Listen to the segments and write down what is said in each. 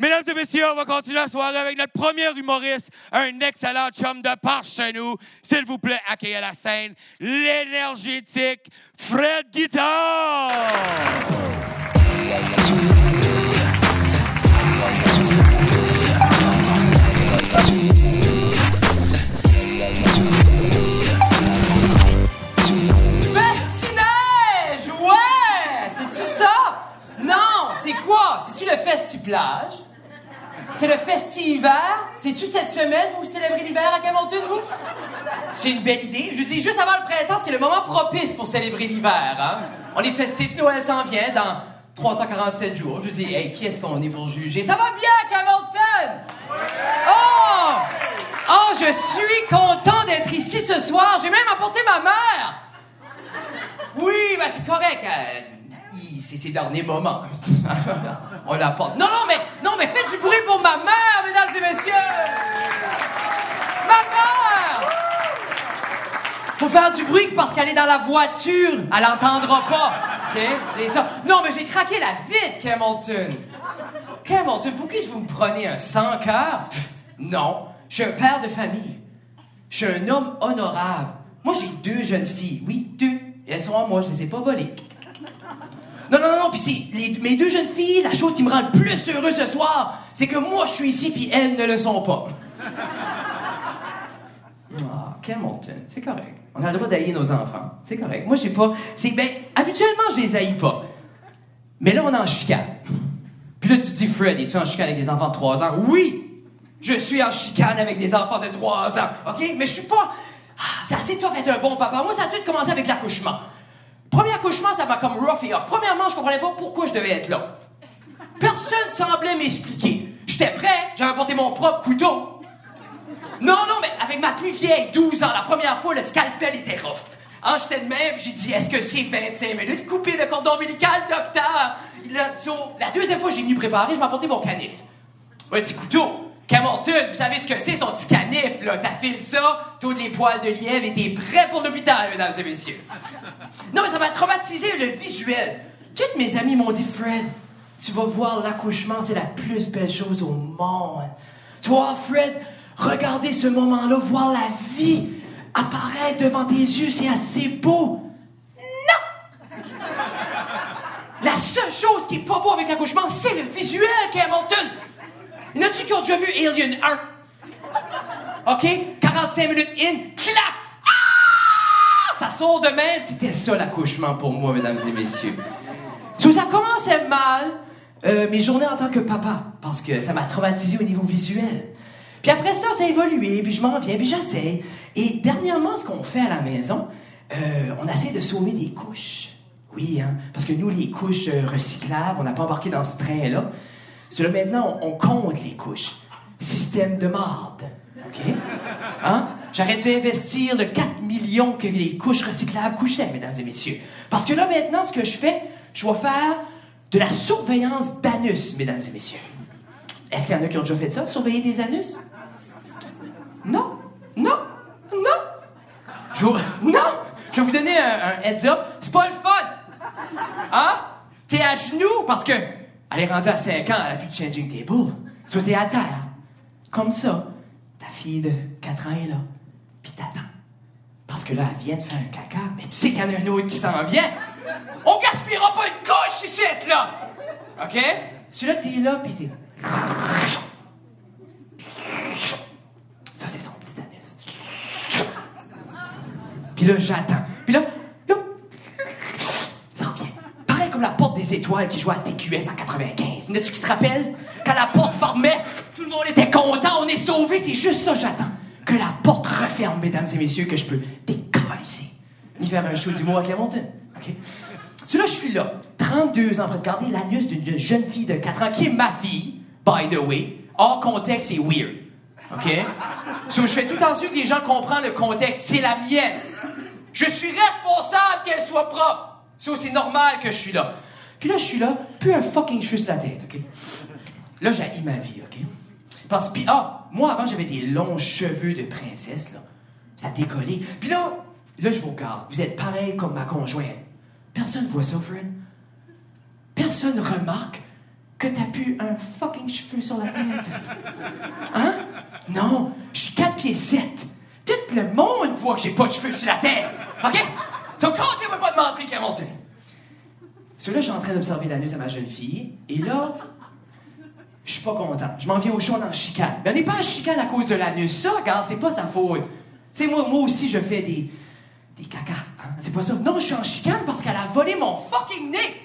Mesdames et messieurs, on va continuer la soirée avec notre premier humoriste, un excellent chum de par chez nous. S'il vous plaît, accueillez à la scène l'énergétique Fred Guitar. Le festi-hiver? C'est-tu cette semaine, vous célébrez l'hiver à Camonton, vous? C'est une belle idée. Je dis, juste avant le printemps, c'est le moment propice pour célébrer l'hiver, hein? On est festif, Noël s'en vient dans 347 jours. Je dis, hey, qui est-ce qu'on est pour juger? Ça va bien, Camonton? Oh! Oh, je suis content d'être ici ce soir. J'ai même apporté ma mère. Oui, ben c'est correct. C'est ses derniers moments. On l'apporte. Non, non, mais, non, mais faites du bruit pour ma mère, mesdames et messieurs. Ma mère! Faut faire du bruit parce qu'elle est dans la voiture. Elle entendra pas. Non, mais j'ai craqué la vite, Hamilton. Hamilton, pour qui vous me prenez un sans cœur? Non. Je suis un père de famille. Je suis un homme honorable. Moi, j'ai deux jeunes filles. Oui, deux. Elles sont à moi, je les ai pas volées. Non, non, non, non, puis mes deux jeunes filles, la chose qui me rend le plus heureux ce soir, c'est que moi, je suis ici, puis elles ne le sont pas. Ah, Hamilton, c'est correct. On a le droit d'haïr nos enfants. C'est correct. Moi, j'ai pas. C'est ben, habituellement, je les haïs pas. Mais là, on est en chicane. Puis là, tu te dis, Fred, es-tu en chicane avec des enfants de 3 ans? Oui! Je suis en chicane avec des enfants de 3 ans, OK? Mais je suis pas... Ah, c'est assez tough d'être un bon papa. Moi, ça a tout commencé avec l'accouchement. Premier accouchement, ça m'a comme rough et off. Premièrement, je comprenais pas pourquoi je devais être là. Personne semblait m'expliquer. J'étais prêt, j'avais porté mon propre couteau. Non, non, mais avec ma plus vieille, 12 ans, la première fois, le scalpel était rough. Hein, j'étais de même, j'ai dit, est-ce que c'est 25 minutes? Couper le cordon ombilical, docteur! Il a- so, la deuxième fois, j'ai venu préparer, je m'ai apporté mon canif. Un petit couteau. Camonton, vous savez ce que c'est, son petit canif, là. T'affiles ça, toutes les poils de lièvre, et t'es prêt pour l'hôpital, mesdames et messieurs. Non, mais ça m'a traumatisé, le visuel. Toutes mes amis m'ont dit, Fred, tu vas voir l'accouchement, c'est la plus belle chose au monde. Tu voir, Fred, regarder ce moment-là, voir la vie apparaître devant tes yeux, c'est assez beau. Non! La seule chose qui est pas beau avec l'accouchement, c'est le visuel, Hamilton. Y en a-tu qui ont déjà vu Alien 1? OK? 45 minutes in, clac! Ah! Ça sort de même. C'était ça l'accouchement pour moi, mesdames et messieurs. So, ça commençait mal, euh, mes journées en tant que papa, parce que ça m'a traumatisé au niveau visuel. Puis après ça, ça a évolué, puis je m'en viens, puis j'essaie. Et dernièrement, ce qu'on fait à la maison, euh, on essaie de sauver des couches. Oui, hein, parce que nous, les couches euh, recyclables, on n'a pas embarqué dans ce train-là. Cela maintenant, on, compte les couches. Système de marde. OK? Hein? J'aurais dû investir le 4 millions que les couches recyclables couchaient, mesdames et messieurs. Parce que là, maintenant, ce que je fais, je vais faire de la surveillance d'anus, mesdames et messieurs. Est-ce qu'il y en a qui ont déjà fait ça, surveiller des anus? Non, non, non. Je. Non! Je vais vous donner un, un heads up. C'est pas le fun! Hein? T'es à genoux parce que elle est rendue à 5 ans, elle a plus de changing table. Soit t'es à terre. Comme ça. Ta fille de 4 ans est là. Puis t'attends. Parce que là, elle vient de faire un caca, mais tu sais qu'il y en a un autre qui s'en vient. On gaspillera pas une couche ici, là! OK? Celui-là, t'es là, puis c'est... Ça, c'est son petit anus. Puis là, j'attends. Puis là, là, ça revient. Pareil comme la porte étoiles qui jouait à TQS en 95. Y en a-tu qui se rappellent? Quand la porte fermait, tout le monde était content, on est sauvés. C'est juste ça, j'attends. Que la porte referme, mesdames et messieurs, que je peux décalisser. Ni faire un show d'humour à Clermonton. OK? Celui-là, je suis là, 32 ans, pour regarder l'anus d'une jeune fille de 4 ans, qui est ma fille, by the way. Hors contexte, c'est weird. OK? So, je fais tout en sorte que les gens comprennent le contexte. C'est la mienne. Je suis responsable qu'elle soit propre. So, c'est normal que je suis là. Puis là, je suis là, plus un fucking cheveu sur la tête, OK? Là, j'ai ma vie, OK? Parce que, ah, moi, avant, j'avais des longs cheveux de princesse, là. Ça décollait. Puis là, là, je vous regarde. Vous êtes pareil comme ma conjointe. Personne voit ça, Fred. Personne remarque que t'as pu un fucking cheveu sur la tête? Hein? Non, je suis 4 pieds 7. Tout le monde voit que j'ai pas de cheveux sur la tête. OK? Donc, comptez-moi pas de mentir, Hamilton. Celui-là, je suis en train d'observer l'anus à ma jeune fille, et là, je suis pas content. Je m'en viens au show en chicane. Mais on n'est pas en chicane à cause de l'anus. Ça, regarde, c'est pas sa faute. Tu sais, moi, moi aussi, je fais des. des caca. Hein? C'est pas ça. Non, je suis en chicane parce qu'elle a volé mon fucking nez!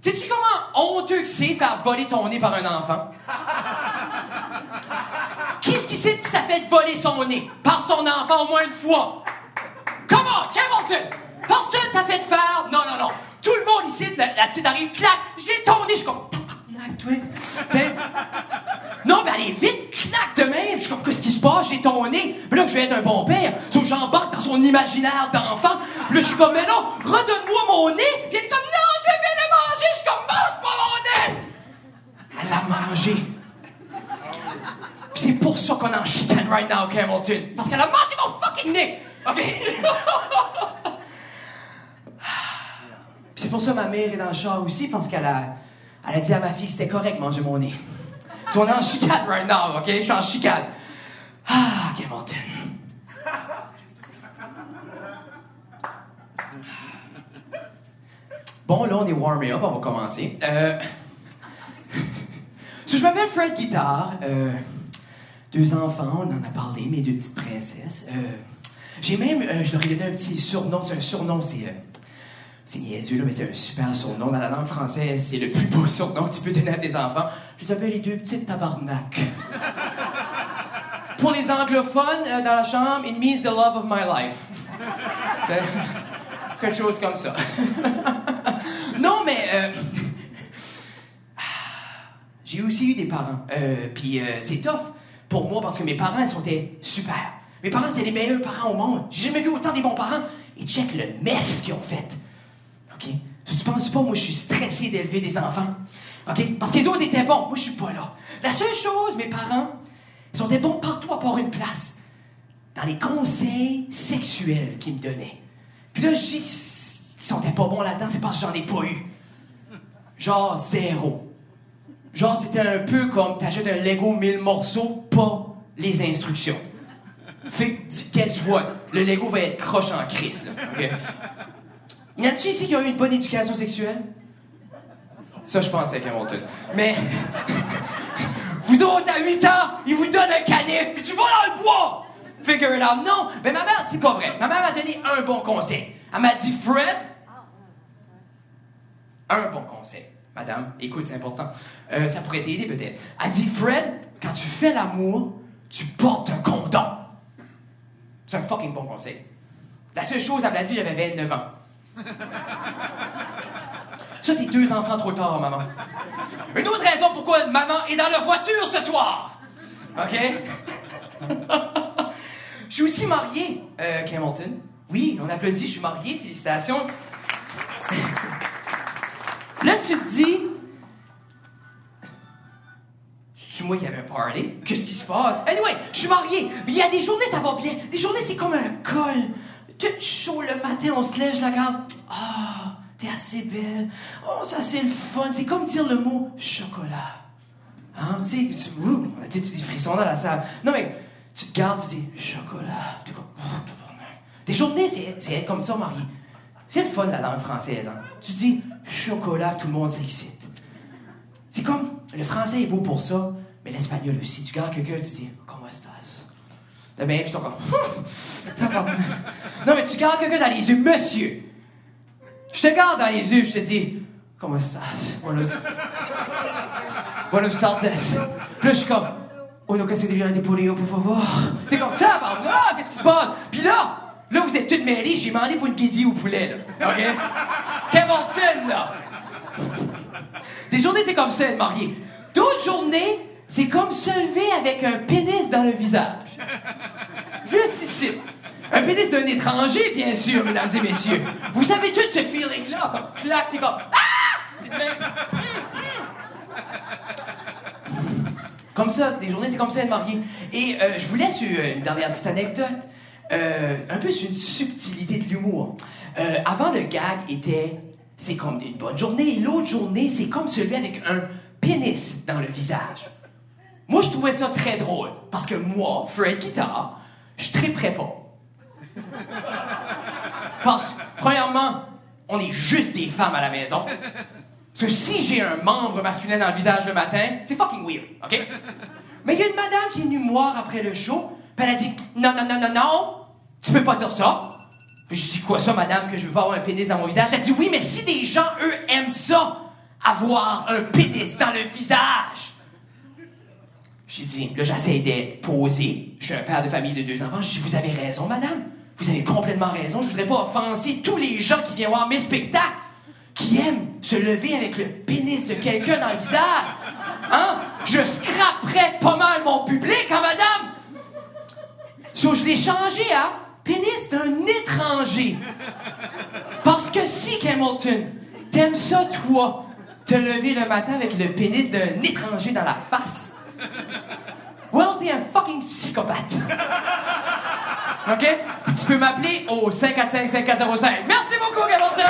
Sais-tu comment honteux que c'est faire voler ton nez par un enfant? Qu'est-ce qui sait que ça fait de voler son nez? Par son enfant au moins une fois? Comment? Hamilton! Personne, ça fait de faire. Non, non, non. Tout le monde ici, la, la petite arrive, clac, j'ai nez. Je suis comme, tabarnak, toi. T'sais? Non, mais est vite, knack de même. Je suis comme, qu'est-ce qui se passe? J'ai nez. Mais là, je vais être un bon père. Sauf que j'embarque dans son imaginaire d'enfant. Puis là, je suis comme, mais non, redonne-moi mon nez. Puis elle est comme, non, je vais le manger. Je suis comme, mange pas mon nez. Elle l'a mangé. C'est pour ça qu'on en chicane right now, Hamilton. Parce qu'elle a mangé mon fucking nez. OK? C'est pour ça que ma mère est dans le char aussi, parce qu'elle a, elle a dit à ma fille que c'était correct manger mon nez. Si on est en chicane right now, OK? Je suis en chicane. Ah, Hamilton. Bon, là, on est warmé up, on va commencer. Euh... so, je m'appelle Fred Guitare. Euh... Deux enfants, on en a parlé, mes deux petites princesses. Euh... J'ai même, je leur ai donné un petit surnom. C'est un surnom, c'est. C'est niaiseux, là, mais c'est un super surnom. Dans la langue française, c'est le plus beau surnom que tu peux donner à tes enfants. Je les appelle les deux petites tabarnak. Pour les anglophones euh, dans la chambre, it means the love of my life. C'est quelque chose comme ça. non, mais. euh, J'ai aussi eu des parents. Euh, Puis c'est tough pour moi parce que mes parents, ils sont super. Mes parents, c'était les meilleurs parents au monde. J'ai jamais vu autant des bons parents. Et check le mess qu'ils ont fait. OK? Si tu penses pas, moi, je suis stressé d'élever des enfants? OK? Parce que les autres étaient bons. Moi, je suis pas là. La seule chose, mes parents, ils sont bons partout à part une place. Dans les conseils sexuels qu'ils me donnaient. Puis là, je dis qu'ils sont pas bons là-dedans, c'est parce que j'en ai pas eu. Genre zéro. Genre, c'était un peu comme t'achètes un Lego 1000 morceaux, pas les instructions. Fait que, guess what? Le Lego va être croche en crise, là. Y en a-tu ici qui ont eu une bonne éducation sexuelle? Ça, je pensais qu'à Hamilton. Mais. vous autres, à 8 ans, ils vous donnent un canif, puis tu vas dans le bois! Figure it out. Non, mais ma mère, c'est pas vrai. Ma mère m'a donné un bon conseil. Elle m'a dit, Fred, un bon conseil. Madame, écoute, c'est important. Euh, ça pourrait t'aider peut-être. Elle dit, Fred, quand tu fais l'amour, tu portes un condom. C'est un fucking bon conseil. La seule chose, elle m'a dit, j'avais 29 ans. Ça, c'est deux enfants trop tard, maman. Une autre raison pourquoi maman est dans la voiture ce soir. OK? Je suis aussi marié, euh. Oui, on applaudit, je suis marié, félicitations. Là, tu te dis, c'est moi qui avais un party? Qu'est-ce qui se passe? Anyway, je suis marié. Il y a des journées, ça va bien. Des journées, c'est comme un col. Tout chaud le matin, on se lève, je la regarde. Ah, t'es assez belle. Oh, ça, c'est le fun. C'est comme dire le mot chocolat. Hein? Tu sais, tu, des frissons dans la salle. Non, mais tu te gardes, tu dis chocolat. Tu oh. Des journées, c'est, comme ça, marié. C'est le fun, la langue française. Hein? Tu dis chocolat, tout le monde s'excite. C'est comme, le français est beau pour ça, mais l'espagnol aussi. Tu gardes quelqu'un, tu dis, comment estás? De même, ils sont comme. Non, mais tu gardes quelqu'un dans les yeux, monsieur. Je te garde dans les yeux, je te dis, comment estás? Buenos, buenos tardes. Puis là, je suis comme, que se deviera de polio, por favor. T'es comme, tabarnak, qu'est-ce qui se passe? Puis là, là, vous êtes toutes mêlées, j'ai demandé pour une guédille au poulet, là. OK? Hamilton, là! Des journées, c'est comme ça, être marié. D'autres journées, c'est comme se lever avec un pénis dans le visage. Ici. Un pénis d'un étranger, bien sûr, mesdames et messieurs. Vous savez tout ce feeling-là, clac, t'es comme Ah! Comme ça, c'est des journées, c'est comme ça être marié. Et euh, je vous laisse euh, une dernière petite anecdote. Euh, un peu sur une subtilité de l'humour. Avant, le gag était c'est comme une bonne journée. Et l'autre journée, c'est comme lever avec un pénis dans le visage. Moi, je trouvais ça très drôle, parce que moi, Fred Guitar, je triperais pas. Parce que, premièrement, on est juste des femmes à la maison. Parce que si j'ai un membre masculin dans le visage le matin, c'est fucking weird, OK? Mais il y a une madame qui est venue après le show, puis elle a dit Non, non, non, non, non, tu peux pas dire ça. Puis je dis Quoi ça, madame, que je veux pas avoir un pénis dans mon visage? Elle a dit Oui, mais si des gens, eux, aiment ça, avoir un pénis dans le visage. J'ai dit, là, j'essaie d'être posé. Je suis un père de famille de deux enfants. Je dis, vous avez raison, madame. Vous avez complètement raison. Je voudrais pas offenser tous les gens qui viennent voir mes spectacles, qui aiment se lever avec le pénis de quelqu'un dans le visage. Hein? Je scraperais pas mal mon public, hein, madame? So, je l'ai changé à pénis d'un étranger. Parce que si, Hamilton, t'aimes ça, toi, te lever le matin avec le pénis d'un étranger dans la face, Will, t'es un fucking psychopathe. OK? Tu peux m'appeler au 545-5405. Merci beaucoup, Galantin!